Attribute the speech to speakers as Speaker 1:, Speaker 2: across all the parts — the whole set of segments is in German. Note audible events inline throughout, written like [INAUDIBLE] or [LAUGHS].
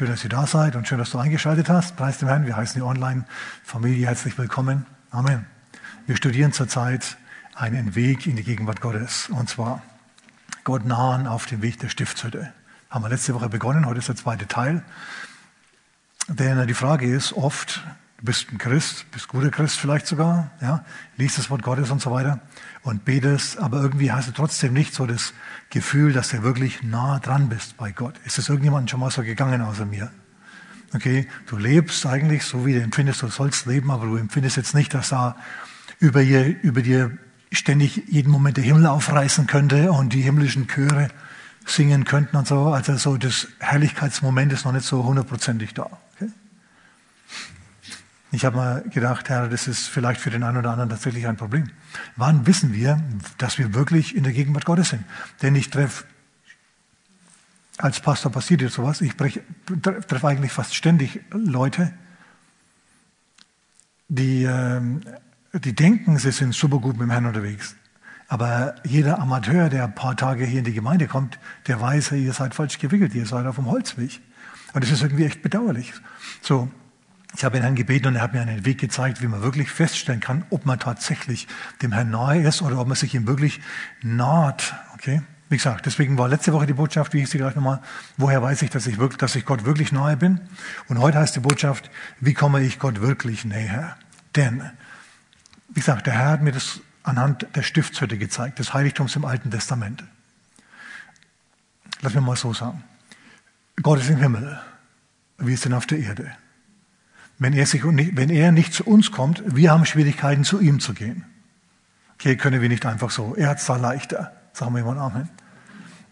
Speaker 1: Schön, dass ihr da seid und schön, dass du eingeschaltet hast. Preis dem Herrn. Wir heißen die Online-Familie herzlich willkommen. Amen. Wir studieren zurzeit einen Weg in die Gegenwart Gottes. Und zwar Gott nahen auf dem Weg der Stiftshütte. Haben wir letzte Woche begonnen. Heute ist der zweite Teil. Denn die Frage ist oft, du bist ein Christ, bist guter Christ vielleicht sogar, ja, liest das Wort Gottes und so weiter und betest, aber irgendwie hast du trotzdem nicht so das Gefühl, dass du wirklich nah dran bist bei Gott. Ist es irgendjemand schon mal so gegangen außer mir? Okay, du lebst eigentlich so, wie du empfindest, du sollst leben, aber du empfindest jetzt nicht, dass da über, dir, über dir ständig jeden Moment der Himmel aufreißen könnte und die himmlischen Chöre singen könnten und so. Also so das Herrlichkeitsmoment ist noch nicht so hundertprozentig da. Ich habe mal gedacht, Herr, das ist vielleicht für den einen oder anderen tatsächlich ein Problem. Wann wissen wir, dass wir wirklich in der Gegenwart Gottes sind? Denn ich treffe, als Pastor passiert jetzt sowas, ich treffe eigentlich fast ständig Leute, die, ähm, die denken, sie sind super gut mit dem Herrn unterwegs. Aber jeder Amateur, der ein paar Tage hier in die Gemeinde kommt, der weiß, ihr seid falsch gewickelt, ihr seid auf dem Holzweg. Und das ist irgendwie echt bedauerlich. So, ich habe den Herrn gebeten und er hat mir einen Weg gezeigt, wie man wirklich feststellen kann, ob man tatsächlich dem Herrn nahe ist oder ob man sich ihm wirklich naht. Okay? Wie gesagt, deswegen war letzte Woche die Botschaft, wie ich sie gleich nochmal, woher weiß ich, dass ich wirklich, dass ich Gott wirklich nahe bin? Und heute heißt die Botschaft, wie komme ich Gott wirklich näher? Denn, wie gesagt, der Herr hat mir das anhand der Stiftshütte gezeigt, des Heiligtums im Alten Testament. Lass mir mal so sagen. Gott ist im Himmel. Wir sind auf der Erde. Wenn er, sich, wenn er nicht zu uns kommt, wir haben Schwierigkeiten, zu ihm zu gehen. Okay, können wir nicht einfach so. Er hat es da leichter. Sagen wir mal Amen.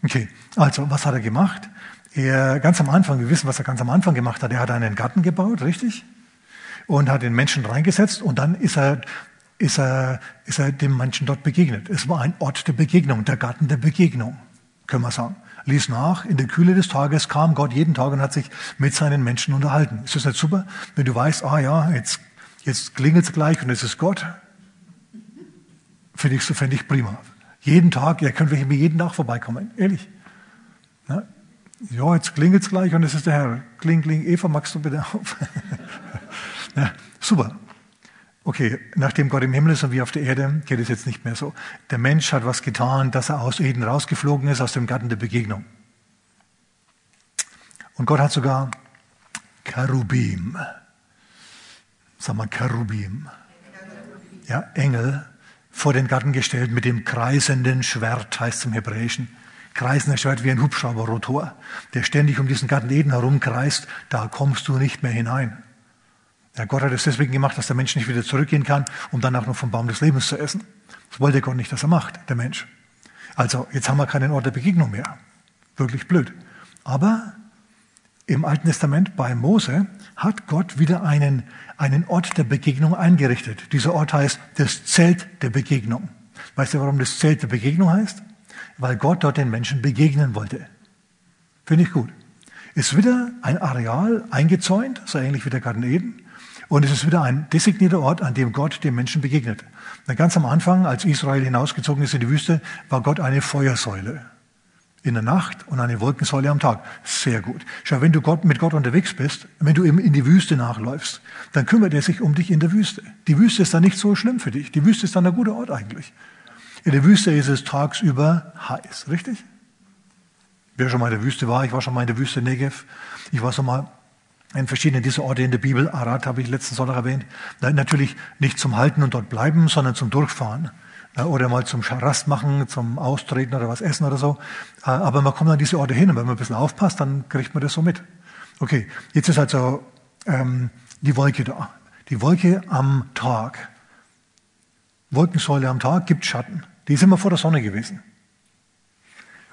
Speaker 1: Okay, also, was hat er gemacht? Er, ganz am Anfang, wir wissen, was er ganz am Anfang gemacht hat. Er hat einen Garten gebaut, richtig? Und hat den Menschen reingesetzt und dann ist er, ist er, ist er dem Menschen dort begegnet. Es war ein Ort der Begegnung, der Garten der Begegnung, können wir sagen ließ nach. In der Kühle des Tages kam Gott jeden Tag und hat sich mit seinen Menschen unterhalten. Ist das nicht super, wenn du weißt, ah ja, jetzt, jetzt klingelt es gleich und es ist Gott? Finde ich, fände ich prima. Jeden Tag, können wir hier jeden Tag vorbeikommen, ehrlich. Ja, ja jetzt klingelt es gleich und es ist der Herr. Kling, kling, Eva, magst du bitte auf? [LAUGHS] ja, super. Okay, nachdem Gott im Himmel ist und wir auf der Erde, geht es jetzt nicht mehr so. Der Mensch hat was getan, dass er aus Eden rausgeflogen ist, aus dem Garten der Begegnung. Und Gott hat sogar Cherubim, sag mal Cherubim, ja, Engel vor den Garten gestellt mit dem kreisenden Schwert, heißt es im Hebräischen. Kreisender Schwert wie ein Hubschrauberrotor, der ständig um diesen Garten Eden herumkreist, da kommst du nicht mehr hinein. Ja, Gott hat es deswegen gemacht, dass der Mensch nicht wieder zurückgehen kann, um dann auch noch vom Baum des Lebens zu essen. Das wollte Gott nicht, dass er macht, der Mensch. Also, jetzt haben wir keinen Ort der Begegnung mehr. Wirklich blöd. Aber im Alten Testament bei Mose hat Gott wieder einen, einen Ort der Begegnung eingerichtet. Dieser Ort heißt das Zelt der Begegnung. Weißt du, warum das Zelt der Begegnung heißt? Weil Gott dort den Menschen begegnen wollte. Finde ich gut. Ist wieder ein Areal eingezäunt, so ähnlich wie der Garten Eden. Und es ist wieder ein designierter Ort, an dem Gott dem Menschen begegnet. Und ganz am Anfang, als Israel hinausgezogen ist in die Wüste, war Gott eine Feuersäule in der Nacht und eine Wolkensäule am Tag. Sehr gut. Schau, wenn du Gott, mit Gott unterwegs bist, wenn du ihm in die Wüste nachläufst, dann kümmert er sich um dich in der Wüste. Die Wüste ist dann nicht so schlimm für dich. Die Wüste ist dann ein guter Ort eigentlich. In der Wüste ist es tagsüber heiß, richtig? Wer schon mal in der Wüste war, ich war schon mal in der Wüste Negev. Ich war schon mal in verschiedenen dieser Orte in der Bibel. Arad habe ich letzten Sonntag erwähnt. Natürlich nicht zum Halten und dort bleiben, sondern zum Durchfahren. Oder mal zum Rast machen, zum Austreten oder was essen oder so. Äh, aber man kommt an diese Orte hin und wenn man ein bisschen aufpasst, dann kriegt man das so mit. Okay, jetzt ist also ähm, die Wolke da. Die Wolke am Tag. Wolkensäule am Tag gibt Schatten. Die ist immer vor der Sonne gewesen.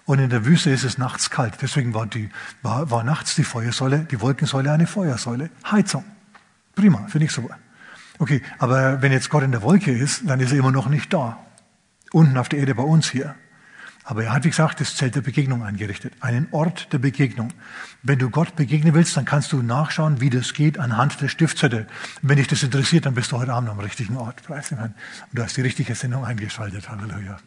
Speaker 1: Und in der Wüste ist es nachts kalt. Deswegen war, die, war, war nachts die Feuersäule, die Wolkensäule eine Feuersäule. Heizung. Prima, finde ich super. Okay, aber wenn jetzt Gott in der Wolke ist, dann ist er immer noch nicht da. Unten auf der Erde bei uns hier. Aber er hat, wie gesagt, das Zelt der Begegnung eingerichtet. Einen Ort der Begegnung. Wenn du Gott begegnen willst, dann kannst du nachschauen, wie das geht anhand der Stiftshütte. Wenn dich das interessiert, dann bist du heute Abend am richtigen Ort. Preis dem Herrn. Und du hast die richtige Sendung eingeschaltet. Halleluja.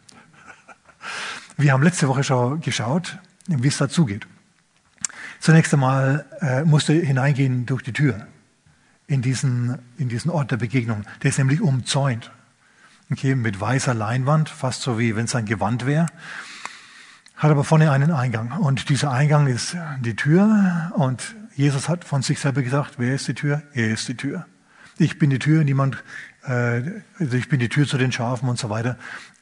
Speaker 1: Wir haben letzte Woche schon geschaut, wie es dazu geht. Zunächst einmal äh, musst du hineingehen durch die Tür in diesen, in diesen Ort der Begegnung. Der ist nämlich umzäunt. Okay, mit weißer Leinwand, fast so wie wenn es ein Gewand wäre. Hat aber vorne einen Eingang. Und dieser Eingang ist die Tür. Und Jesus hat von sich selber gesagt, wer ist die Tür? Er ist die Tür. Ich bin die Tür, niemand, äh, also ich bin die Tür zu den Schafen und so weiter.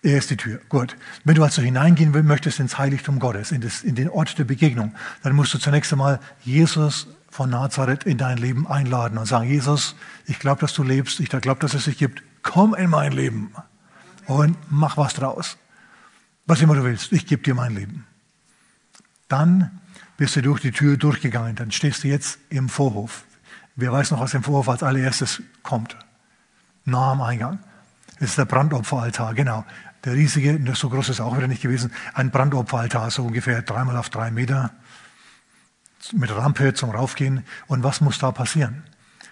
Speaker 1: Er ist die Tür. Gut. Wenn du also hineingehen möchtest ins Heiligtum Gottes, in, das, in den Ort der Begegnung, dann musst du zunächst einmal Jesus von Nazareth in dein Leben einladen und sagen, Jesus, ich glaube, dass du lebst, ich glaube, dass es dich gibt. Komm in mein Leben und mach was draus. Was immer du willst, ich gebe dir mein Leben. Dann bist du durch die Tür durchgegangen, dann stehst du jetzt im Vorhof. Wer weiß noch, was im Vorhof als allererstes kommt? Nah am Eingang. Das ist der Brandopferaltar, genau. Der riesige, so groß ist er auch wieder nicht gewesen, ein Brandopferaltar, so ungefähr dreimal auf drei Meter, mit Rampe zum Raufgehen. Und was muss da passieren?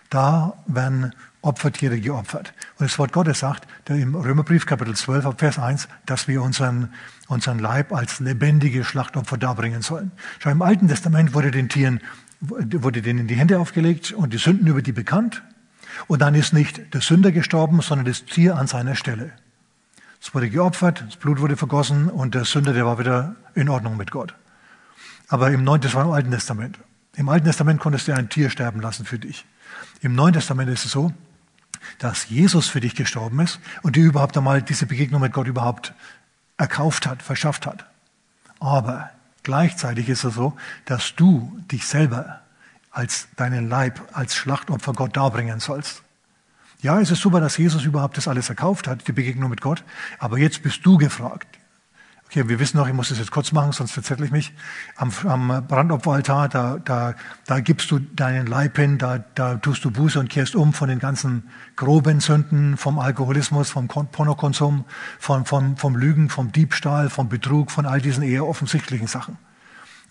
Speaker 1: Da werden Opfertiere geopfert. Und das Wort Gottes sagt, der im Römerbrief Kapitel 12, Vers 1, dass wir unseren, unseren Leib als lebendige Schlachtopfer darbringen sollen. Schau, im Alten Testament wurde den Tieren wurde denen die Hände aufgelegt und die Sünden über die bekannt. Und dann ist nicht der Sünder gestorben, sondern das Tier an seiner Stelle. Es wurde geopfert, das Blut wurde vergossen und der Sünder, der war wieder in Ordnung mit Gott. Aber im Neuen, das war im Alten Testament. Im Alten Testament konntest du ein Tier sterben lassen für dich. Im Neuen Testament ist es so, dass Jesus für dich gestorben ist und dir überhaupt einmal diese Begegnung mit Gott überhaupt erkauft hat, verschafft hat. Aber Gleichzeitig ist es so, dass du dich selber als deinen Leib, als Schlachtopfer Gott darbringen sollst. Ja, es ist super, dass Jesus überhaupt das alles erkauft hat, die Begegnung mit Gott, aber jetzt bist du gefragt. Okay, wir wissen noch, ich muss das jetzt kurz machen, sonst verzettel ich mich. Am, am Brandopferaltar, da, da, da gibst du deinen Leib hin, da, da tust du Buße und kehrst um von den ganzen groben Sünden, vom Alkoholismus, vom Pornokonsum, vom, vom, vom Lügen, vom Diebstahl, vom Betrug, von all diesen eher offensichtlichen Sachen.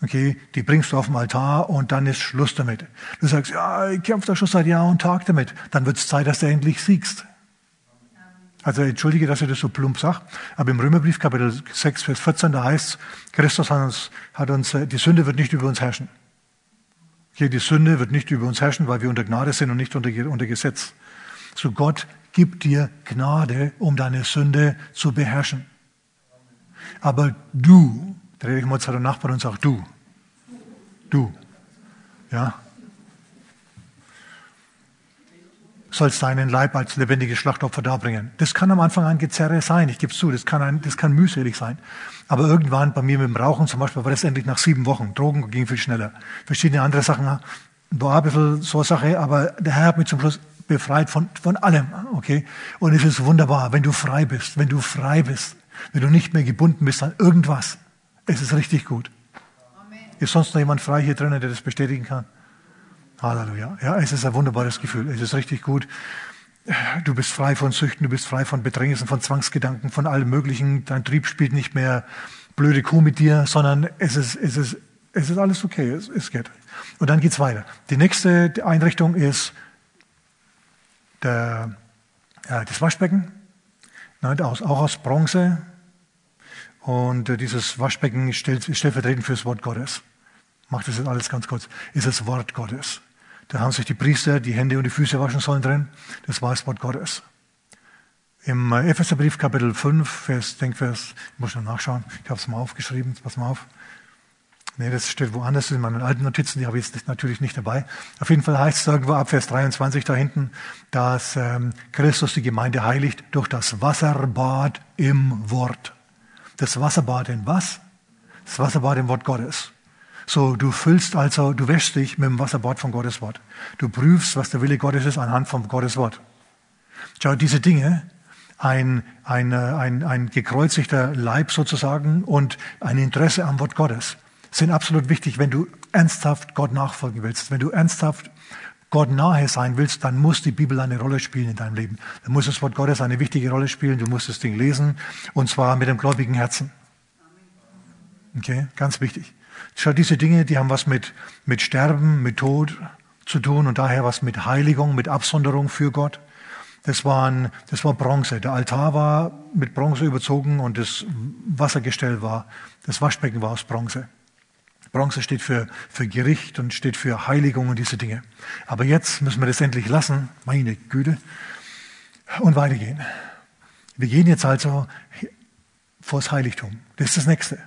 Speaker 1: Okay, die bringst du auf den Altar und dann ist Schluss damit. Du sagst, ja, ich kämpfe da schon seit Jahr und Tag damit. Dann wird es Zeit, dass du endlich siegst. Also entschuldige, dass ich das so plump sage, aber im Römerbrief Kapitel 6, Vers 14, da heißt es, Christus hat uns, hat uns, äh, die Sünde wird nicht über uns herrschen. Hier, die Sünde wird nicht über uns herrschen, weil wir unter Gnade sind und nicht unter, unter Gesetz. So Gott gibt dir Gnade, um deine Sünde zu beherrschen. Aber du, dreh dich mal zu deinem Nachbarn und sag du. Du. Ja, sollst deinen Leib als lebendiges Schlachtopfer darbringen. Das kann am Anfang ein Gezerre sein, ich gebe es zu, das kann, ein, das kann mühselig sein. Aber irgendwann bei mir mit dem Rauchen zum Beispiel war das endlich nach sieben Wochen. Drogen ging viel schneller. Verschiedene andere Sachen war ein bisschen so eine Sache, aber der Herr hat mich zum Schluss befreit von, von allem. Okay? Und es ist wunderbar, wenn du frei bist, wenn du frei bist, wenn du nicht mehr gebunden bist an irgendwas. Es ist richtig gut. Amen. Ist sonst noch jemand frei hier drinnen, der das bestätigen kann? Halleluja. Ja, es ist ein wunderbares Gefühl. Es ist richtig gut. Du bist frei von Süchten, du bist frei von Bedrängnissen, von Zwangsgedanken, von allem Möglichen. Dein Trieb spielt nicht mehr blöde Kuh mit dir, sondern es ist, es ist, es ist alles okay. Es, es geht. Und dann geht's weiter. Die nächste Einrichtung ist der, ja, das Waschbecken, auch aus Bronze. Und äh, dieses Waschbecken stellt, stellvertretend für das Wort Gottes. Macht das jetzt alles ganz kurz. Ist das Wort Gottes. Da haben sich die Priester die Hände und die Füße waschen sollen drin. Das war das Wort Gottes. Im äh, Epheserbrief Kapitel 5, Vers, Denkvers, ich muss noch nachschauen, ich habe es mal aufgeschrieben, pass mal auf. Nee, das steht woanders in meinen alten Notizen, die habe ich jetzt natürlich nicht dabei. Auf jeden Fall heißt es irgendwo ab Vers 23 da hinten, dass ähm, Christus die Gemeinde heiligt durch das Wasserbad im Wort. Das Wasserbad in was? Das Wasserbad im Wort Gottes. So, du füllst also, du wäschst dich mit dem Wasserbad von Gottes Wort. Du prüfst, was der Wille Gottes ist, anhand von Gottes Wort. Schau, diese Dinge, ein, ein, ein, ein gekreuzigter Leib sozusagen und ein Interesse am Wort Gottes, sind absolut wichtig, wenn du ernsthaft Gott nachfolgen willst. Wenn du ernsthaft Gott nahe sein willst, dann muss die Bibel eine Rolle spielen in deinem Leben. Dann muss das Wort Gottes eine wichtige Rolle spielen. Du musst das Ding lesen und zwar mit dem gläubigen Herzen. Okay, ganz wichtig. Schau, diese Dinge, die haben was mit, mit Sterben, mit Tod zu tun und daher was mit Heiligung, mit Absonderung für Gott. Das, waren, das war Bronze. Der Altar war mit Bronze überzogen und das Wassergestell war, das Waschbecken war aus Bronze. Bronze steht für, für Gericht und steht für Heiligung und diese Dinge. Aber jetzt müssen wir das endlich lassen, meine Güte, und weitergehen. Wir gehen jetzt also vors Heiligtum. Das ist das Nächste.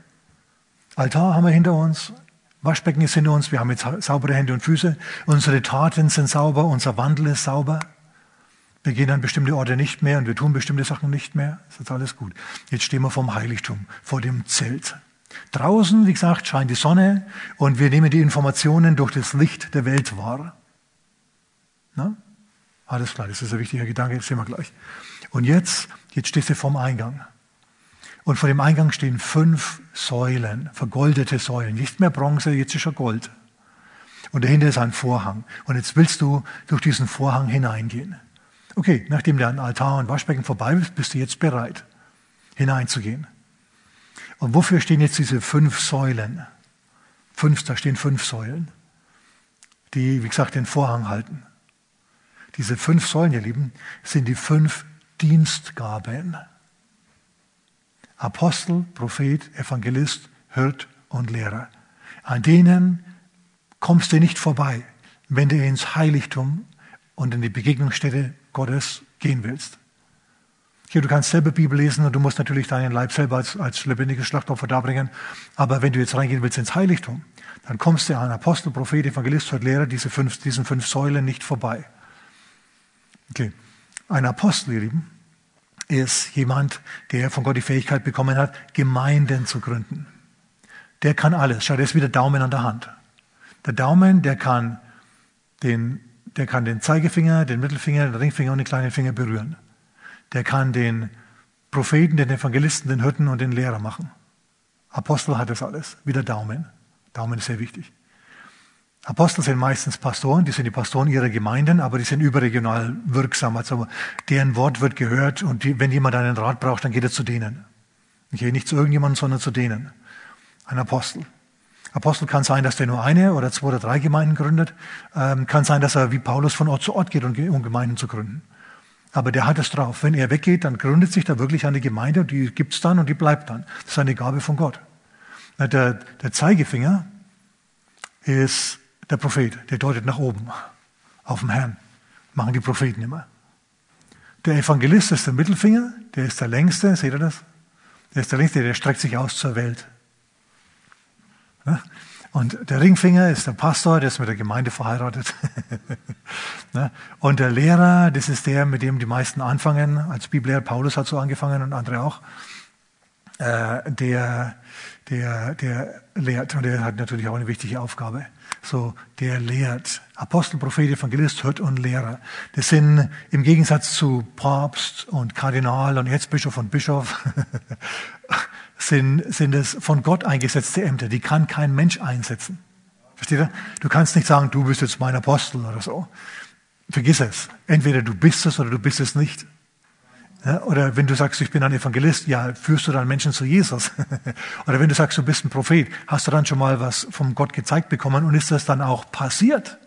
Speaker 1: Altar haben wir hinter uns, Waschbecken ist hinter uns, wir haben jetzt saubere Hände und Füße, unsere Taten sind sauber, unser Wandel ist sauber. Wir gehen an bestimmte Orte nicht mehr und wir tun bestimmte Sachen nicht mehr. Das ist alles gut. Jetzt stehen wir vorm Heiligtum, vor dem Zelt. Draußen, wie gesagt, scheint die Sonne und wir nehmen die Informationen durch das Licht der Welt wahr. Na? Alles klar, das ist ein wichtiger Gedanke, das sehen wir gleich. Und jetzt, jetzt stehst du vorm Eingang. Und vor dem Eingang stehen fünf Säulen, vergoldete Säulen. Nicht mehr Bronze, jetzt ist schon Gold. Und dahinter ist ein Vorhang. Und jetzt willst du durch diesen Vorhang hineingehen. Okay, nachdem der Altar und Waschbecken vorbei ist, bist du jetzt bereit, hineinzugehen. Und wofür stehen jetzt diese fünf Säulen? Fünf, da stehen fünf Säulen, die, wie gesagt, den Vorhang halten. Diese fünf Säulen, ihr Lieben, sind die fünf Dienstgaben. Apostel, Prophet, Evangelist, Hirt und Lehrer. An denen kommst du nicht vorbei, wenn du ins Heiligtum und in die Begegnungsstätte Gottes gehen willst. Hier, du kannst selber Bibel lesen und du musst natürlich deinen Leib selber als, als lebendiges Schlachtopfer darbringen. Aber wenn du jetzt reingehen willst ins Heiligtum, dann kommst du an Apostel, Prophet, Evangelist und Lehrer, diese fünf, diesen fünf Säulen nicht vorbei. Okay. Ein Apostel, ihr Lieben, ist jemand, der von Gott die Fähigkeit bekommen hat, Gemeinden zu gründen. Der kann alles. Schau, der ist wie der Daumen an der Hand. Der Daumen, der kann den der kann den Zeigefinger, den Mittelfinger, den Ringfinger und den kleinen Finger berühren. Der kann den Propheten, den Evangelisten, den Hirten und den Lehrer machen. Apostel hat das alles, wie der Daumen. Daumen ist sehr wichtig. Apostel sind meistens Pastoren, die sind die Pastoren ihrer Gemeinden, aber die sind überregional wirksam. Also deren Wort wird gehört und die, wenn jemand einen Rat braucht, dann geht er zu denen. Okay, nicht zu irgendjemandem, sondern zu denen. Ein Apostel. Apostel kann sein, dass der nur eine oder zwei oder drei Gemeinden gründet. Ähm, kann sein, dass er wie Paulus von Ort zu Ort geht, um Gemeinden zu gründen. Aber der hat es drauf. Wenn er weggeht, dann gründet sich da wirklich eine Gemeinde und die gibt's dann und die bleibt dann. Das ist eine Gabe von Gott. Der, der Zeigefinger ist der Prophet, der deutet nach oben, auf den Herrn. Machen die Propheten immer. Der Evangelist ist der Mittelfinger, der ist der längste, seht ihr das? Der ist der längste, der streckt sich aus zur Welt. Und der Ringfinger ist der Pastor, der ist mit der Gemeinde verheiratet. [LAUGHS] Ne? Und der Lehrer, das ist der, mit dem die meisten anfangen. Als Bibellehrer Paulus hat so angefangen und andere auch. Äh, der, der, der lehrt und der hat natürlich auch eine wichtige Aufgabe. So, der lehrt. Apostel, Prophet, Evangelist, Hirt und Lehrer. Das sind im Gegensatz zu Papst und Kardinal und Erzbischof und Bischof [LAUGHS] sind, sind es von Gott eingesetzte Ämter. Die kann kein Mensch einsetzen. Versteht ihr? Du kannst nicht sagen, du bist jetzt mein Apostel oder so. Vergiss es. Entweder du bist es oder du bist es nicht. Ja, oder wenn du sagst, ich bin ein Evangelist, ja, führst du dann Menschen zu Jesus? [LAUGHS] oder wenn du sagst, du bist ein Prophet, hast du dann schon mal was vom Gott gezeigt bekommen und ist das dann auch passiert?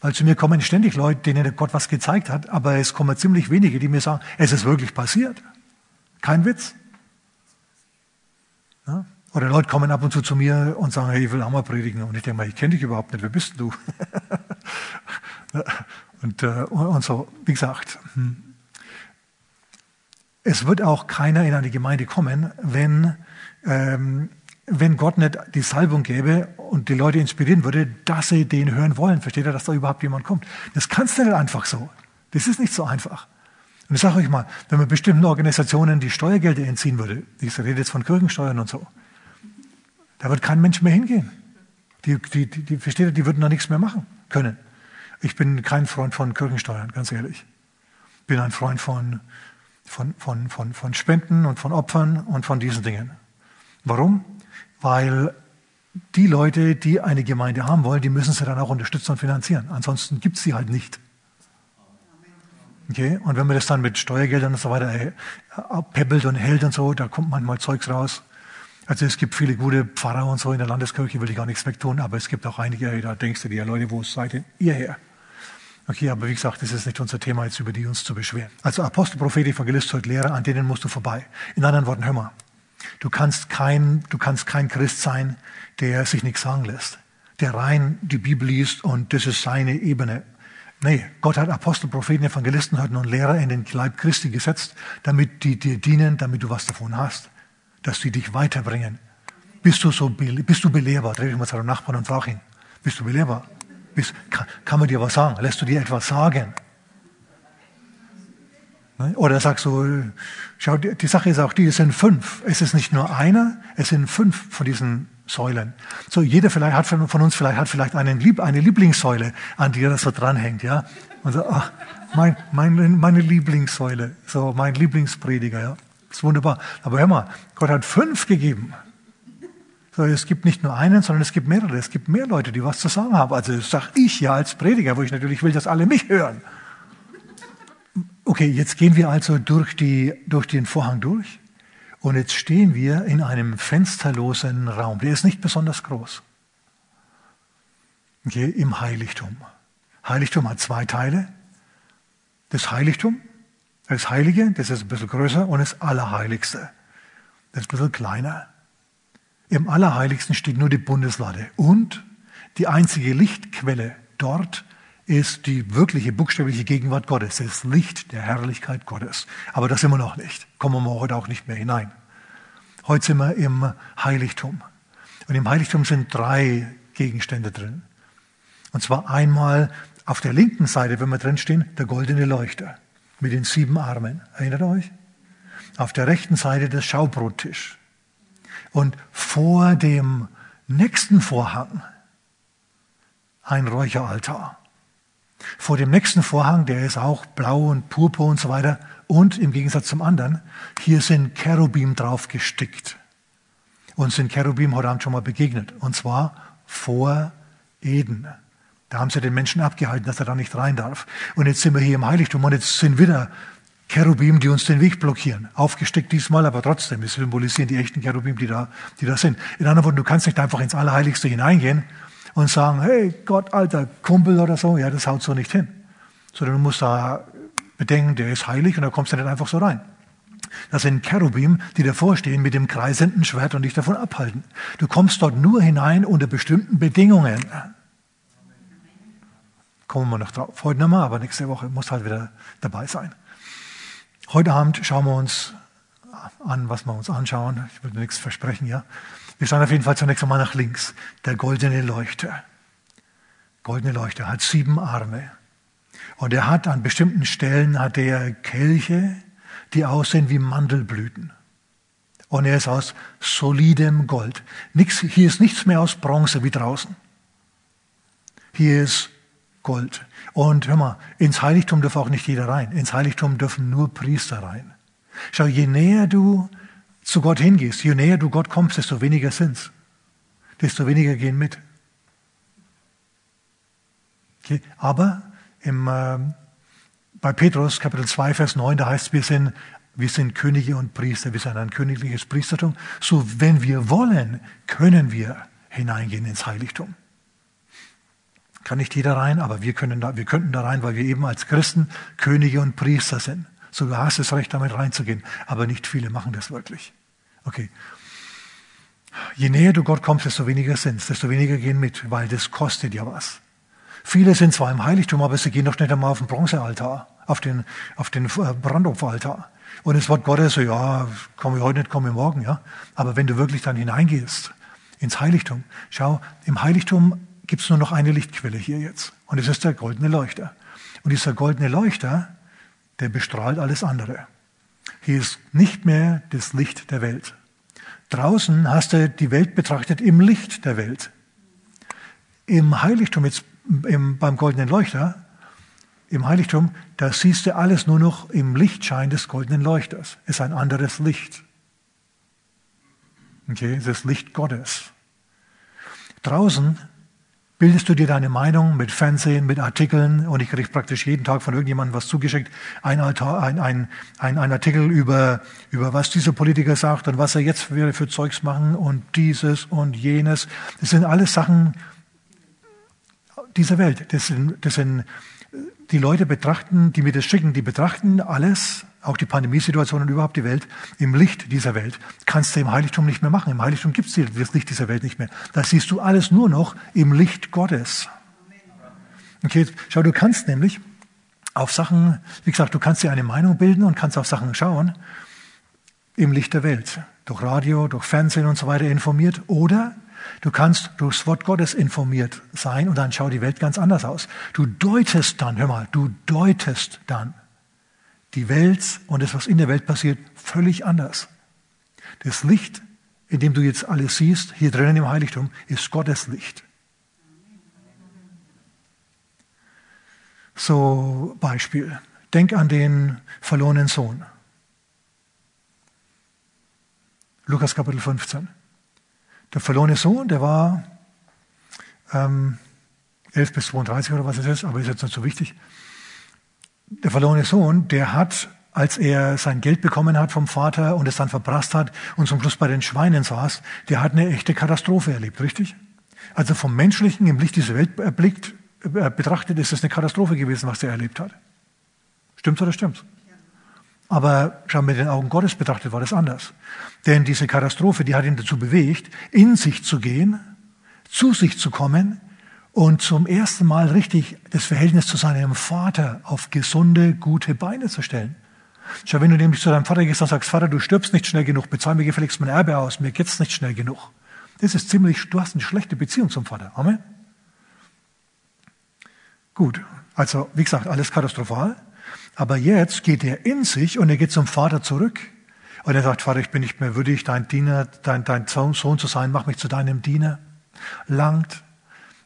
Speaker 1: Weil zu mir kommen ständig Leute, denen Gott was gezeigt hat, aber es kommen ziemlich wenige, die mir sagen, es ist wirklich passiert. Kein Witz. Ja? Oder Leute kommen ab und zu zu mir und sagen, hey, ich will auch mal predigen. Und ich denke mal, ich kenne dich überhaupt nicht, wer bist du? [LAUGHS] und, äh, und so, wie gesagt, hm. es wird auch keiner in eine Gemeinde kommen, wenn, ähm, wenn Gott nicht die Salbung gäbe und die Leute inspirieren würde, dass sie den hören wollen. Versteht ihr, dass da überhaupt jemand kommt? Das kannst du nicht einfach so. Das ist nicht so einfach. Und ich sage euch mal, wenn man bestimmten Organisationen die Steuergelder entziehen würde, ich rede jetzt von Kirchensteuern und so, da wird kein Mensch mehr hingehen. Die, die, die, die, versteht ihr, die würden da nichts mehr machen können. Ich bin kein Freund von Kirchensteuern, ganz ehrlich. Ich bin ein Freund von, von, von, von, von Spenden und von Opfern und von diesen Dingen. Warum? Weil die Leute, die eine Gemeinde haben wollen, die müssen sie dann auch unterstützen und finanzieren. Ansonsten gibt es sie halt nicht. Okay? Und wenn man das dann mit Steuergeldern und so weiter äh, abpeppelt und hält und so, da kommt manchmal Zeugs raus. Also es gibt viele gute Pfarrer und so in der Landeskirche, will ich gar nichts wegtun, aber es gibt auch einige, da denkst du dir, Leute, wo seid ihr her? Okay, aber wie gesagt, das ist nicht unser Thema, jetzt über die uns zu beschweren. Also Apostel, Prophet, Evangelist, heute Lehrer, an denen musst du vorbei. In anderen Worten, hör mal. Du kannst kein, du kannst kein Christ sein, der sich nichts sagen lässt, der rein die Bibel liest und das ist seine Ebene. Nee, Gott hat Apostel, Propheten, Evangelisten, Hirten und Lehrer in den Leib Christi gesetzt, damit die dir dienen, damit du was davon hast, dass sie dich weiterbringen. Bist du so, bist du belehrbar? Dreh dich mal zu deinem Nachbarn und frag ihn. Bist du belehrbar? Bist, kann, kann man dir was sagen? Lässt du dir etwas sagen? Ne? Oder sagst du, schau, die Sache ist auch die, es sind fünf. Es ist nicht nur einer, es sind fünf von diesen Säulen. So, jeder vielleicht hat von uns vielleicht hat vielleicht einen Lieb, eine Lieblingssäule, an die er so dranhängt, ja. Und so, ach, mein, mein, meine Lieblingssäule, so mein Lieblingsprediger, ja. Das ist wunderbar. Aber hör mal, Gott hat fünf gegeben. So, es gibt nicht nur einen, sondern es gibt mehrere. Es gibt mehr Leute, die was zu sagen haben. Also das sage ich ja als Prediger, wo ich natürlich will, dass alle mich hören. Okay, jetzt gehen wir also durch, die, durch den Vorhang durch. Und jetzt stehen wir in einem fensterlosen Raum. Der ist nicht besonders groß. Okay, Im Heiligtum. Heiligtum hat zwei Teile. Das Heiligtum, das Heilige, das ist ein bisschen größer, und das Allerheiligste, das ist ein bisschen kleiner. Im Allerheiligsten steht nur die Bundeslade und die einzige Lichtquelle dort ist die wirkliche buchstäbliche Gegenwart Gottes, das Licht der Herrlichkeit Gottes. Aber das wir noch nicht. Kommen wir heute auch nicht mehr hinein. Heute sind wir im Heiligtum. Und im Heiligtum sind drei Gegenstände drin. Und zwar einmal auf der linken Seite, wenn wir drin stehen, der goldene Leuchter mit den sieben Armen. Erinnert euch? Auf der rechten Seite der Schaubrottisch. Und vor dem nächsten Vorhang ein Räucheraltar. Vor dem nächsten Vorhang, der ist auch blau und purpur und so weiter. Und im Gegensatz zum anderen, hier sind Cherubim drauf gestickt. Und sind Cherubim heute Abend schon mal begegnet. Und zwar vor Eden. Da haben sie den Menschen abgehalten, dass er da nicht rein darf. Und jetzt sind wir hier im Heiligtum und jetzt sind wieder Cherubim, die uns den Weg blockieren. Aufgestickt diesmal, aber trotzdem, wir symbolisieren die echten Cherubim, die da, die da sind. In anderen Worten, du kannst nicht einfach ins Allerheiligste hineingehen und sagen, hey Gott, alter Kumpel oder so, ja, das haut so nicht hin. Sondern du musst da bedenken, der ist heilig und da kommst du nicht einfach so rein. Das sind Cherubim, die davor stehen mit dem kreisenden Schwert und dich davon abhalten. Du kommst dort nur hinein unter bestimmten Bedingungen. Kommen wir noch drauf. Heute nochmal, aber nächste Woche muss halt wieder dabei sein. Heute Abend schauen wir uns an, was wir uns anschauen. Ich will nichts versprechen, ja. Wir schauen auf jeden Fall zunächst einmal nach links. Der goldene Leuchter. Goldene Leuchter hat sieben Arme. Und er hat an bestimmten Stellen hat er Kelche, die aussehen wie Mandelblüten. Und er ist aus solidem Gold. Nix, hier ist nichts mehr aus Bronze wie draußen. Hier ist Gold. Und hör mal, ins Heiligtum darf auch nicht jeder rein. Ins Heiligtum dürfen nur Priester rein. Schau, je näher du zu Gott hingehst, je näher du Gott kommst, desto weniger sind's. Desto weniger gehen mit. Okay. Aber im, äh, bei Petrus Kapitel 2, Vers 9, da heißt es, wir sind, wir sind Könige und Priester, wir sind ein königliches Priestertum. So, wenn wir wollen, können wir hineingehen ins Heiligtum. Kann nicht jeder rein, aber wir, können da, wir könnten da rein, weil wir eben als Christen Könige und Priester sind. So, du hast das Recht, damit reinzugehen. Aber nicht viele machen das wirklich. Okay. Je näher du Gott kommst, desto weniger sind es, desto weniger gehen mit, weil das kostet ja was. Viele sind zwar im Heiligtum, aber sie gehen doch nicht einmal auf den Bronzealtar, auf den, auf den äh, Brandopferaltar. Und das Wort Gottes so, ja, komme ich heute nicht, komme ich morgen, ja. Aber wenn du wirklich dann hineingehst ins Heiligtum, schau, im Heiligtum gibt es nur noch eine Lichtquelle hier jetzt. Und es ist der goldene Leuchter. Und dieser goldene Leuchter, der bestrahlt alles andere. Hier ist nicht mehr das Licht der Welt. Draußen hast du die Welt betrachtet im Licht der Welt. Im Heiligtum, jetzt im, beim goldenen Leuchter, im Heiligtum, da siehst du alles nur noch im Lichtschein des goldenen Leuchters. Es ist ein anderes Licht. Okay, es ist Licht Gottes. Draußen bildest du dir deine Meinung mit Fernsehen, mit Artikeln und ich kriege praktisch jeden Tag von irgendjemandem was zugeschickt, ein, ein, ein, ein, ein, Artikel über, über was dieser Politiker sagt und was er jetzt für, für Zeugs machen und dieses und jenes. Das sind alles Sachen dieser Welt. Das sind, das sind die Leute betrachten, die mir das schicken, die betrachten alles auch die Pandemiesituation und überhaupt die Welt, im Licht dieser Welt, kannst du im Heiligtum nicht mehr machen. Im Heiligtum gibt es das Licht dieser Welt nicht mehr. Das siehst du alles nur noch im Licht Gottes. Okay, schau, du kannst nämlich auf Sachen, wie gesagt, du kannst dir eine Meinung bilden und kannst auf Sachen schauen im Licht der Welt. Durch Radio, durch Fernsehen und so weiter informiert. Oder du kannst durchs Wort Gottes informiert sein und dann schaut die Welt ganz anders aus. Du deutest dann, hör mal, du deutest dann die Welt und das, was in der Welt passiert, völlig anders. Das Licht, in dem du jetzt alles siehst, hier drinnen im Heiligtum, ist Gottes Licht. So Beispiel. Denk an den verlorenen Sohn. Lukas Kapitel 15. Der verlorene Sohn, der war ähm, 11 bis 32 oder was es ist, aber ist jetzt nicht so wichtig. Der verlorene Sohn, der hat, als er sein Geld bekommen hat vom Vater und es dann verprasst hat und zum Schluss bei den Schweinen saß, der hat eine echte Katastrophe erlebt, richtig? Also vom Menschlichen im Licht dieser Welt erblickt, äh, betrachtet, ist es eine Katastrophe gewesen, was er erlebt hat. Stimmt's oder stimmt's? Aber schon mit den Augen Gottes betrachtet war das anders. Denn diese Katastrophe, die hat ihn dazu bewegt, in sich zu gehen, zu sich zu kommen und zum ersten Mal richtig das Verhältnis zu seinem Vater auf gesunde, gute Beine zu stellen. Schau, wenn du nämlich zu deinem Vater gehst und sagst, Vater, du stirbst nicht schnell genug, bezahl mir gefälligst mein Erbe aus, mir geht's nicht schnell genug. Das ist ziemlich, du hast eine schlechte Beziehung zum Vater. Amen. Gut, also wie gesagt, alles katastrophal. Aber jetzt geht er in sich und er geht zum Vater zurück. Und er sagt, Vater, ich bin nicht mehr würdig, dein Diener, dein, dein Sohn zu sein, mach mich zu deinem Diener. Langt.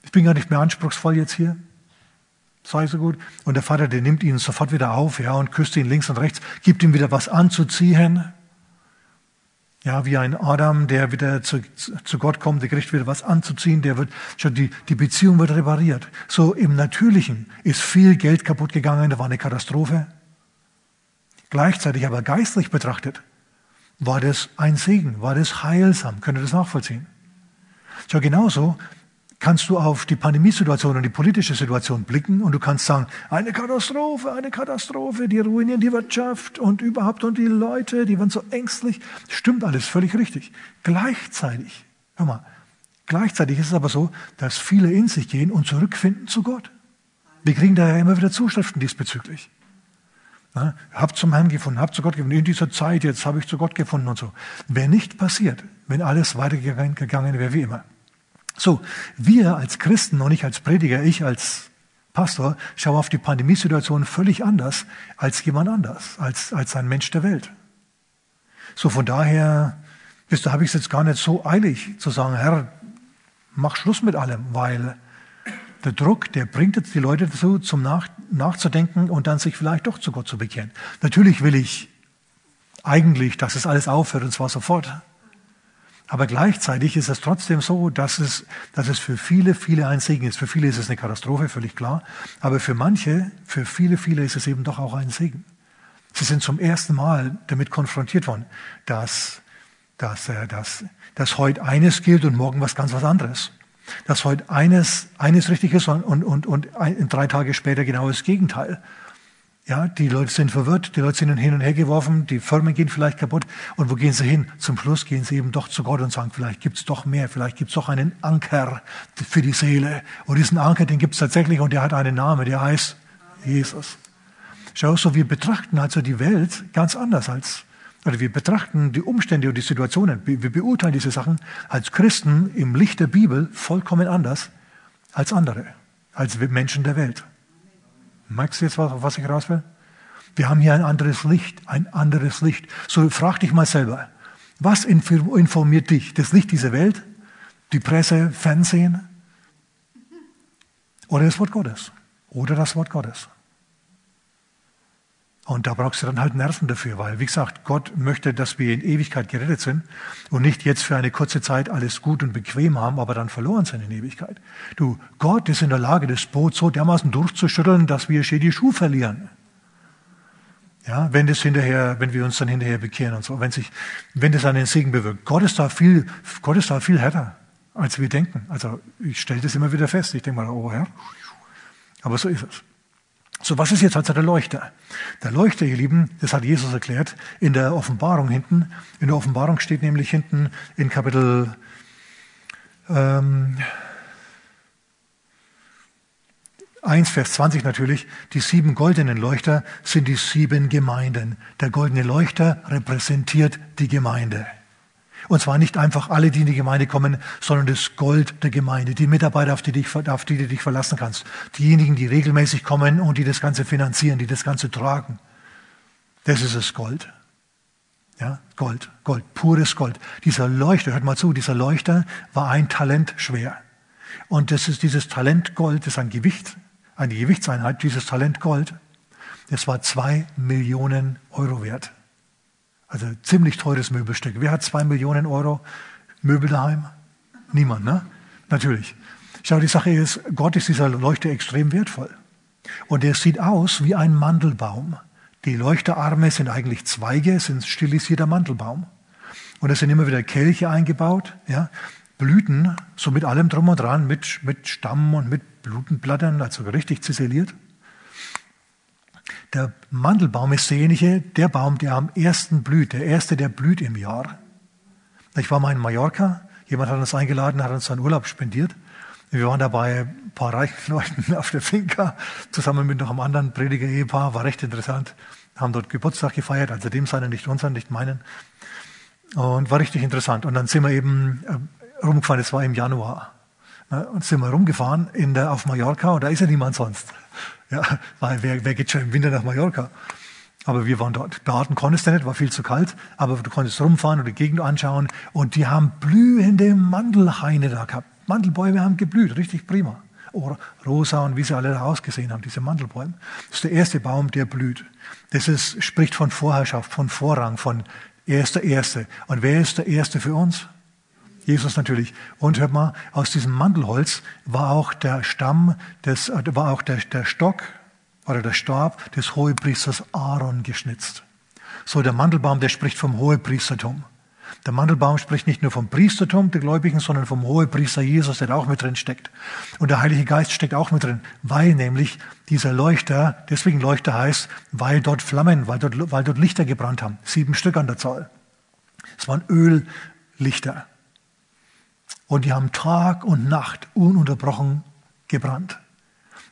Speaker 1: Ich bin gar nicht mehr anspruchsvoll jetzt hier. Sei so gut. Und der Vater, der nimmt ihn sofort wieder auf, ja, und küsst ihn links und rechts, gibt ihm wieder was anzuziehen. Ja, wie ein Adam, der wieder zu, zu Gott kommt, der kriegt wieder was anzuziehen, der wird, schon die, die Beziehung wird repariert. So im Natürlichen ist viel Geld kaputt gegangen, da war eine Katastrophe. Gleichzeitig aber geistlich betrachtet war das ein Segen, war das heilsam. Könnt ihr das nachvollziehen? Schau, genauso kannst du auf die Pandemiesituation und die politische Situation blicken und du kannst sagen, eine Katastrophe, eine Katastrophe, die ruinieren die Wirtschaft und überhaupt und die Leute, die waren so ängstlich. Stimmt alles, völlig richtig. Gleichzeitig, hör mal, gleichzeitig ist es aber so, dass viele in sich gehen und zurückfinden zu Gott. Wir kriegen da ja immer wieder Zuschriften diesbezüglich. Ja, hab zum Herrn gefunden, hab zu Gott gefunden. In dieser Zeit jetzt habe ich zu Gott gefunden und so. Wäre nicht passiert, wenn alles weitergegangen wäre wie immer. So, wir als Christen und ich als Prediger, ich als Pastor, schaue auf die Pandemiesituation völlig anders als jemand anders, als, als ein Mensch der Welt. So, von daher, wisst ihr, habe ich es jetzt gar nicht so eilig zu sagen, Herr, mach Schluss mit allem, weil der Druck, der bringt jetzt die Leute dazu, zum Nach nachzudenken und dann sich vielleicht doch zu Gott zu bekehren. Natürlich will ich eigentlich, dass es alles aufhört und zwar sofort. Aber gleichzeitig ist es trotzdem so, dass es, dass es für viele, viele ein Segen ist. Für viele ist es eine Katastrophe, völlig klar. Aber für manche, für viele, viele ist es eben doch auch ein Segen. Sie sind zum ersten Mal damit konfrontiert worden, dass, dass, äh, dass, dass heute eines gilt und morgen was ganz was anderes. Dass heute eines, eines richtig ist und, und, und, und ein, drei Tage später genau das Gegenteil. Ja, die Leute sind verwirrt, die Leute sind hin und her geworfen, die Firmen gehen vielleicht kaputt. Und wo gehen sie hin? Zum Schluss gehen sie eben doch zu Gott und sagen, vielleicht gibt's doch mehr, vielleicht gibt's doch einen Anker für die Seele. Und diesen Anker, den gibt's tatsächlich und der hat einen Namen, der heißt Jesus. Schau, so wir betrachten also die Welt ganz anders als, oder wir betrachten die Umstände und die Situationen, wir beurteilen diese Sachen als Christen im Licht der Bibel vollkommen anders als andere, als Menschen der Welt. Merkst du jetzt, was ich raus will? Wir haben hier ein anderes Licht, ein anderes Licht. So frag dich mal selber, was informiert dich? Das Licht dieser Welt? Die Presse, Fernsehen? Oder das Wort Gottes? Oder das Wort Gottes? Und da brauchst du dann halt Nerven dafür, weil, wie gesagt, Gott möchte, dass wir in Ewigkeit gerettet sind und nicht jetzt für eine kurze Zeit alles gut und bequem haben, aber dann verloren sind in Ewigkeit. Du, Gott ist in der Lage, das Boot so dermaßen durchzuschütteln, dass wir die Schuhe verlieren. Ja, wenn das hinterher, wenn wir uns dann hinterher bekehren und so, wenn sich, wenn das einen Segen bewirkt. Gott ist da viel, Gott ist da viel härter, als wir denken. Also, ich stelle das immer wieder fest. Ich denke mal, oh Herr. Aber so ist es. So, was ist jetzt also der Leuchter? Der Leuchter, ihr Lieben, das hat Jesus erklärt in der Offenbarung hinten. In der Offenbarung steht nämlich hinten in Kapitel ähm, 1, Vers 20 natürlich, die sieben goldenen Leuchter sind die sieben Gemeinden. Der goldene Leuchter repräsentiert die Gemeinde. Und zwar nicht einfach alle, die in die Gemeinde kommen, sondern das Gold der Gemeinde, die Mitarbeiter, auf die, dich, auf die du dich verlassen kannst. Diejenigen, die regelmäßig kommen und die das Ganze finanzieren, die das Ganze tragen. Das ist das Gold. Ja, Gold, Gold, pures Gold. Dieser Leuchter, hört mal zu, dieser Leuchter war ein Talent schwer. Und das ist dieses Talent Gold, das ist ein Gewicht, eine Gewichtseinheit, dieses Talent Gold, das war zwei Millionen Euro wert. Also ziemlich teures Möbelstück. Wer hat zwei Millionen Euro Möbel daheim? Niemand, ne? Natürlich. Schau, die Sache ist, Gott ist dieser Leuchter extrem wertvoll. Und er sieht aus wie ein Mandelbaum. Die Leuchterarme sind eigentlich Zweige, sind stilisierter Mandelbaum. Und es sind immer wieder Kelche eingebaut, ja, Blüten, so mit allem drum und dran, mit, mit Stamm und mit Blutenblättern, also richtig ziseliert. Der Mandelbaum ist derjenige, der Baum, der am ersten blüht, der erste, der blüht im Jahr. Ich war mal in Mallorca, jemand hat uns eingeladen, hat uns einen Urlaub spendiert. Wir waren dabei ein paar reichen [LAUGHS] Leuten auf der Finca, zusammen mit noch einem anderen Prediger-Ehepaar, war recht interessant. Haben dort Geburtstag gefeiert, also dem seinen, nicht unseren, nicht meinen. Und war richtig interessant. Und dann sind wir eben äh, rumgefahren, es war im Januar. Und sind wir rumgefahren in der, auf Mallorca und da ist ja niemand sonst. [LAUGHS] Ja, weil wer, wer geht schon im Winter nach Mallorca? Aber wir waren dort. Baden konntest du nicht, war viel zu kalt. Aber du konntest rumfahren und die Gegend anschauen. Und die haben blühende Mandelhaine da gehabt. Mandelbäume haben geblüht, richtig prima. Oder rosa und wie sie alle da ausgesehen haben, diese Mandelbäume. Das ist der erste Baum, der blüht. Das ist, spricht von Vorherrschaft, von Vorrang, von erster Erste. Und wer ist der Erste für uns? Jesus natürlich. Und hört mal, aus diesem Mandelholz war auch der Stamm, des, äh, war auch der, der Stock oder der Stab des Hohepriesters Aaron geschnitzt. So der Mandelbaum, der spricht vom Hohepriestertum. Der Mandelbaum spricht nicht nur vom Priestertum der Gläubigen, sondern vom Hohepriester Jesus, der auch mit drin steckt. Und der Heilige Geist steckt auch mit drin, weil nämlich dieser Leuchter, deswegen Leuchter heißt, weil dort Flammen, weil dort, weil dort Lichter gebrannt haben. Sieben Stück an der Zahl. Es waren Öllichter. Und die haben Tag und Nacht ununterbrochen gebrannt.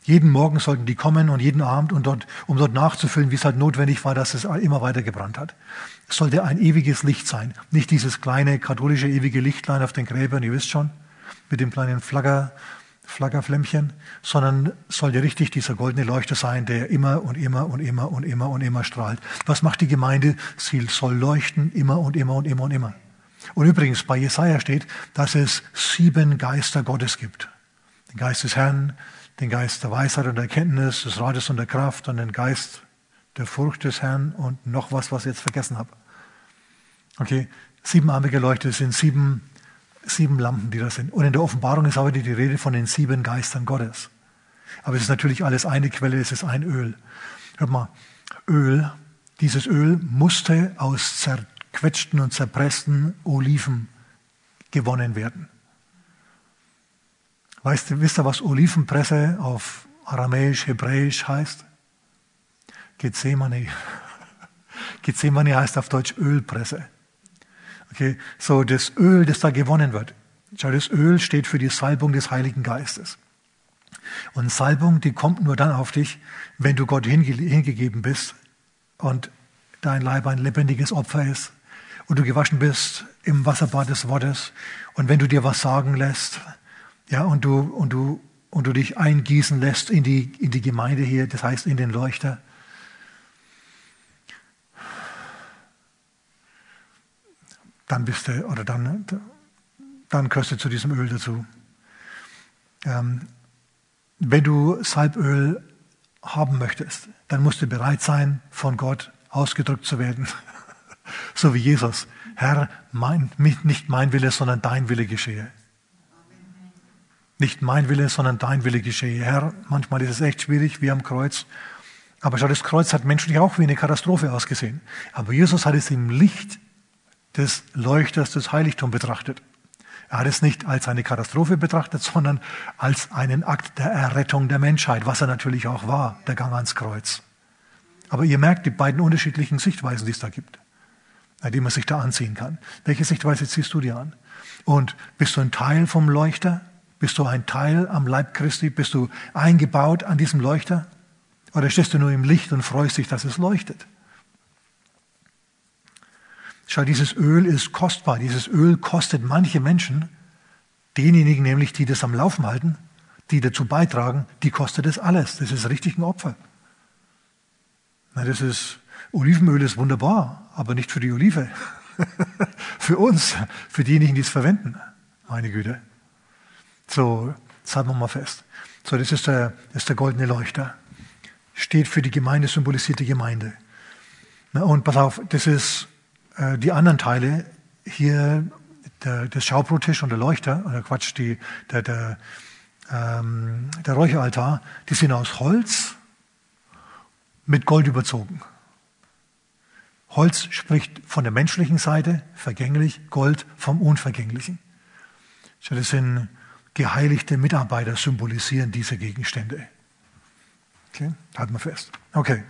Speaker 1: Jeden Morgen sollten die kommen und jeden Abend, und dort, um dort nachzufüllen, wie es halt notwendig war, dass es immer weiter gebrannt hat. Es sollte ein ewiges Licht sein. Nicht dieses kleine katholische ewige Lichtlein auf den Gräbern, ihr wisst schon, mit dem kleinen Flagger, Flaggerflämmchen, sondern sollte richtig dieser goldene Leuchter sein, der immer und immer und immer und immer und immer strahlt. Was macht die Gemeinde? Sie soll leuchten immer und immer und immer und immer. Und übrigens, bei Jesaja steht, dass es sieben Geister Gottes gibt. Den Geist des Herrn, den Geist der Weisheit und der Erkenntnis, des Rates und der Kraft und den Geist der Furcht des Herrn und noch was, was ich jetzt vergessen habe. Okay, siebenarmige Leuchte sind sieben, sieben Lampen, die da sind. Und in der Offenbarung ist aber die Rede von den sieben Geistern Gottes. Aber es ist natürlich alles eine Quelle, es ist ein Öl. Hört mal, Öl, dieses Öl musste aus Zert zerquetschten und zerpressten Oliven gewonnen werden. Weißt du, wisst ihr, was Olivenpresse auf Aramäisch, Hebräisch heißt? Gethsemane. [LAUGHS] Gethsemane heißt auf Deutsch Ölpresse. Okay, so das Öl, das da gewonnen wird. Schau, das Öl steht für die Salbung des Heiligen Geistes. Und Salbung, die kommt nur dann auf dich, wenn du Gott hinge hingegeben bist und dein Leib ein lebendiges Opfer ist und du gewaschen bist im Wasserbad des Wortes und wenn du dir was sagen lässt, ja, und du, und du, und du dich eingießen lässt in die, in die Gemeinde hier, das heißt in den Leuchter, dann bist du, oder dann, dann gehörst du zu diesem Öl dazu. Ähm, wenn du Salböl haben möchtest, dann musst du bereit sein, von Gott ausgedrückt zu werden. [LAUGHS] So wie Jesus. Herr, mein, nicht mein Wille, sondern dein Wille geschehe. Nicht mein Wille, sondern dein Wille geschehe. Herr, manchmal ist es echt schwierig, wie am Kreuz. Aber schau, das Kreuz hat menschlich auch wie eine Katastrophe ausgesehen. Aber Jesus hat es im Licht des Leuchters des Heiligtums betrachtet. Er hat es nicht als eine Katastrophe betrachtet, sondern als einen Akt der Errettung der Menschheit, was er natürlich auch war, der Gang ans Kreuz. Aber ihr merkt die beiden unterschiedlichen Sichtweisen, die es da gibt, die man sich da anziehen kann. Welche Sichtweise ziehst du dir an? Und bist du ein Teil vom Leuchter? Bist du ein Teil am Leib Christi? Bist du eingebaut an diesem Leuchter? Oder stehst du nur im Licht und freust dich, dass es leuchtet? Schau, dieses Öl ist kostbar. Dieses Öl kostet manche Menschen, denjenigen nämlich, die das am Laufen halten, die dazu beitragen, die kostet es alles. Das ist richtig ein Opfer. Na, das ist, Olivenöl ist wunderbar, aber nicht für die Olive. [LAUGHS] für uns, für diejenigen, die es verwenden. Meine Güte. So, das halten wir mal fest. So, das ist der, das ist der goldene Leuchter. Steht für die Gemeinde, symbolisiert die Gemeinde. Na, und pass auf, das ist äh, die anderen Teile. Hier der, das Schaubrottisch und der Leuchter, oder Quatsch, die, der, der, ähm, der Räucheraltar, die sind aus Holz mit Gold überzogen. Holz spricht von der menschlichen Seite, vergänglich, Gold vom Unvergänglichen. Das sind geheiligte Mitarbeiter, symbolisieren diese Gegenstände. Okay, halten wir fest. Okay,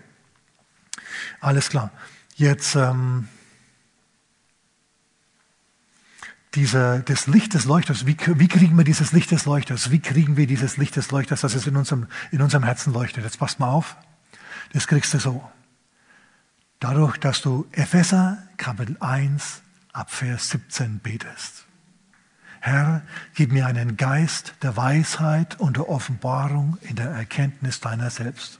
Speaker 1: alles klar. Jetzt ähm, dieser, das Licht des Leuchters. Wie, wie kriegen wir dieses Licht des Leuchters? Wie kriegen wir dieses Licht des Leuchters, dass es in unserem, in unserem Herzen leuchtet? Jetzt passt mal auf. Das kriegst du so. Dadurch, dass du Epheser Kapitel 1 ab Vers 17 betest. Herr, gib mir einen Geist der Weisheit und der Offenbarung in der Erkenntnis deiner selbst.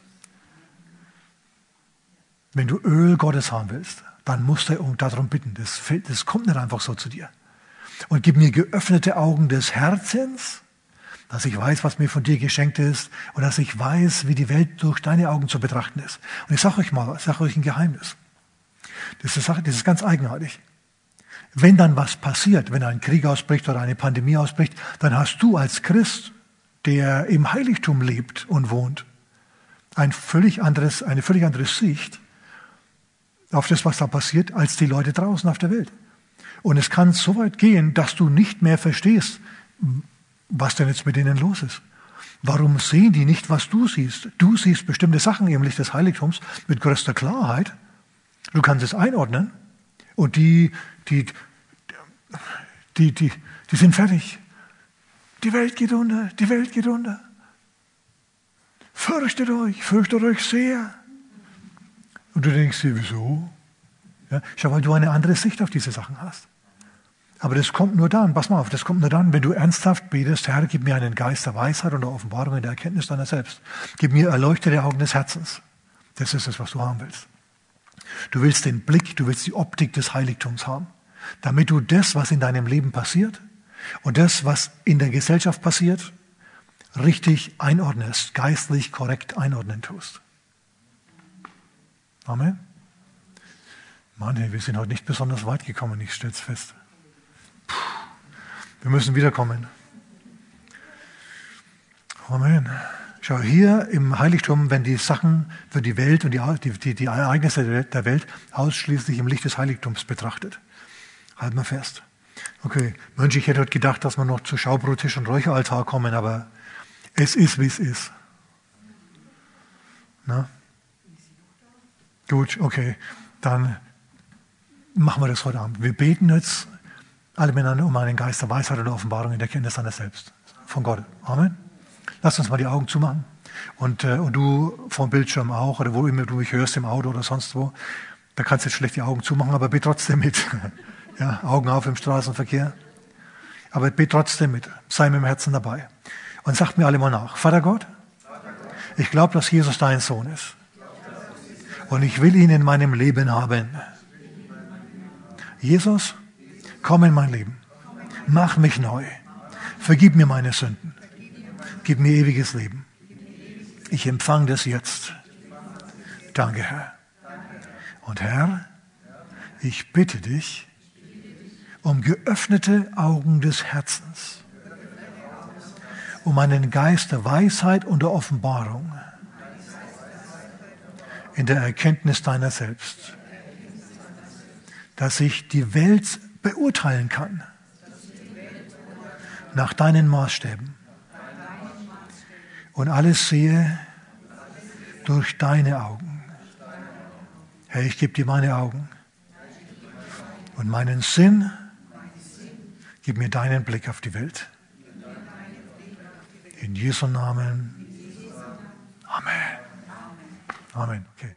Speaker 1: Wenn du Öl Gottes haben willst, dann musst du darum bitten. Das, das kommt nicht einfach so zu dir. Und gib mir geöffnete Augen des Herzens, dass ich weiß, was mir von dir geschenkt ist und dass ich weiß, wie die Welt durch deine Augen zu betrachten ist. Und ich sage euch mal, ich sage euch ein Geheimnis. Das ist, das ist ganz eigenartig. Wenn dann was passiert, wenn ein Krieg ausbricht oder eine Pandemie ausbricht, dann hast du als Christ, der im Heiligtum lebt und wohnt, ein völlig anderes, eine völlig andere Sicht auf das, was da passiert, als die Leute draußen auf der Welt. Und es kann so weit gehen, dass du nicht mehr verstehst, was denn jetzt mit denen los ist. Warum sehen die nicht, was du siehst? Du siehst bestimmte Sachen im Licht des Heiligtums mit größter Klarheit. Du kannst es einordnen. Und die, die, die, die, die sind fertig. Die Welt geht unter, die Welt geht unter. Fürchtet euch, fürchtet euch sehr. Und du denkst dir, wieso? Ja, schau, weil du eine andere Sicht auf diese Sachen hast. Aber das kommt nur dann, pass mal auf, das kommt nur dann, wenn du ernsthaft betest, Herr, gib mir einen Geist der Weisheit und der Offenbarung in der Erkenntnis deiner selbst. Gib mir erleuchtete Augen des Herzens. Das ist es, was du haben willst. Du willst den Blick, du willst die Optik des Heiligtums haben, damit du das, was in deinem Leben passiert und das, was in der Gesellschaft passiert, richtig einordnest, geistlich korrekt einordnen tust. Amen. Mann, wir sind heute nicht besonders weit gekommen, ich stelle es fest. Wir müssen wiederkommen. Amen. Schau, hier im Heiligtum, wenn die Sachen für die Welt und die, die, die Ereignisse der Welt ausschließlich im Licht des Heiligtums betrachtet. Halt mal fest. Okay, Mensch, ich hätte heute gedacht, dass wir noch zu Schaubrottisch und Räucheraltar kommen, aber es ist, wie es ist. Na? Gut, okay. Dann machen wir das heute Abend. Wir beten jetzt alle miteinander um einen Geist der Weisheit und der Offenbarung in der Kenntnis seiner selbst. Von Gott. Amen. Lass uns mal die Augen zumachen. Und, äh, und du vom Bildschirm auch, oder wo immer du mich hörst, im Auto oder sonst wo. Da kannst du jetzt schlecht die Augen zumachen, aber bete trotzdem mit. [LAUGHS] ja, Augen auf im Straßenverkehr. Aber bete trotzdem mit. Sei mit dem Herzen dabei. Und sag mir alle mal nach. Vater Gott, ich glaube, dass Jesus dein Sohn ist. Und ich will ihn in meinem Leben haben. Jesus, komm in mein Leben. Mach mich neu. Vergib mir meine Sünden. Gib mir ewiges Leben. Ich empfange das jetzt. Danke, Herr. Und Herr, ich bitte dich um geöffnete Augen des Herzens, um einen Geist der Weisheit und der Offenbarung in der Erkenntnis deiner selbst dass ich die Welt beurteilen kann. nach deinen Maßstäben und alles sehe durch deine Augen. Herr, ich gebe dir meine Augen und meinen Sinn. Gib mir deinen Blick auf die Welt. In Jesu Namen. Amen. Amen. Okay.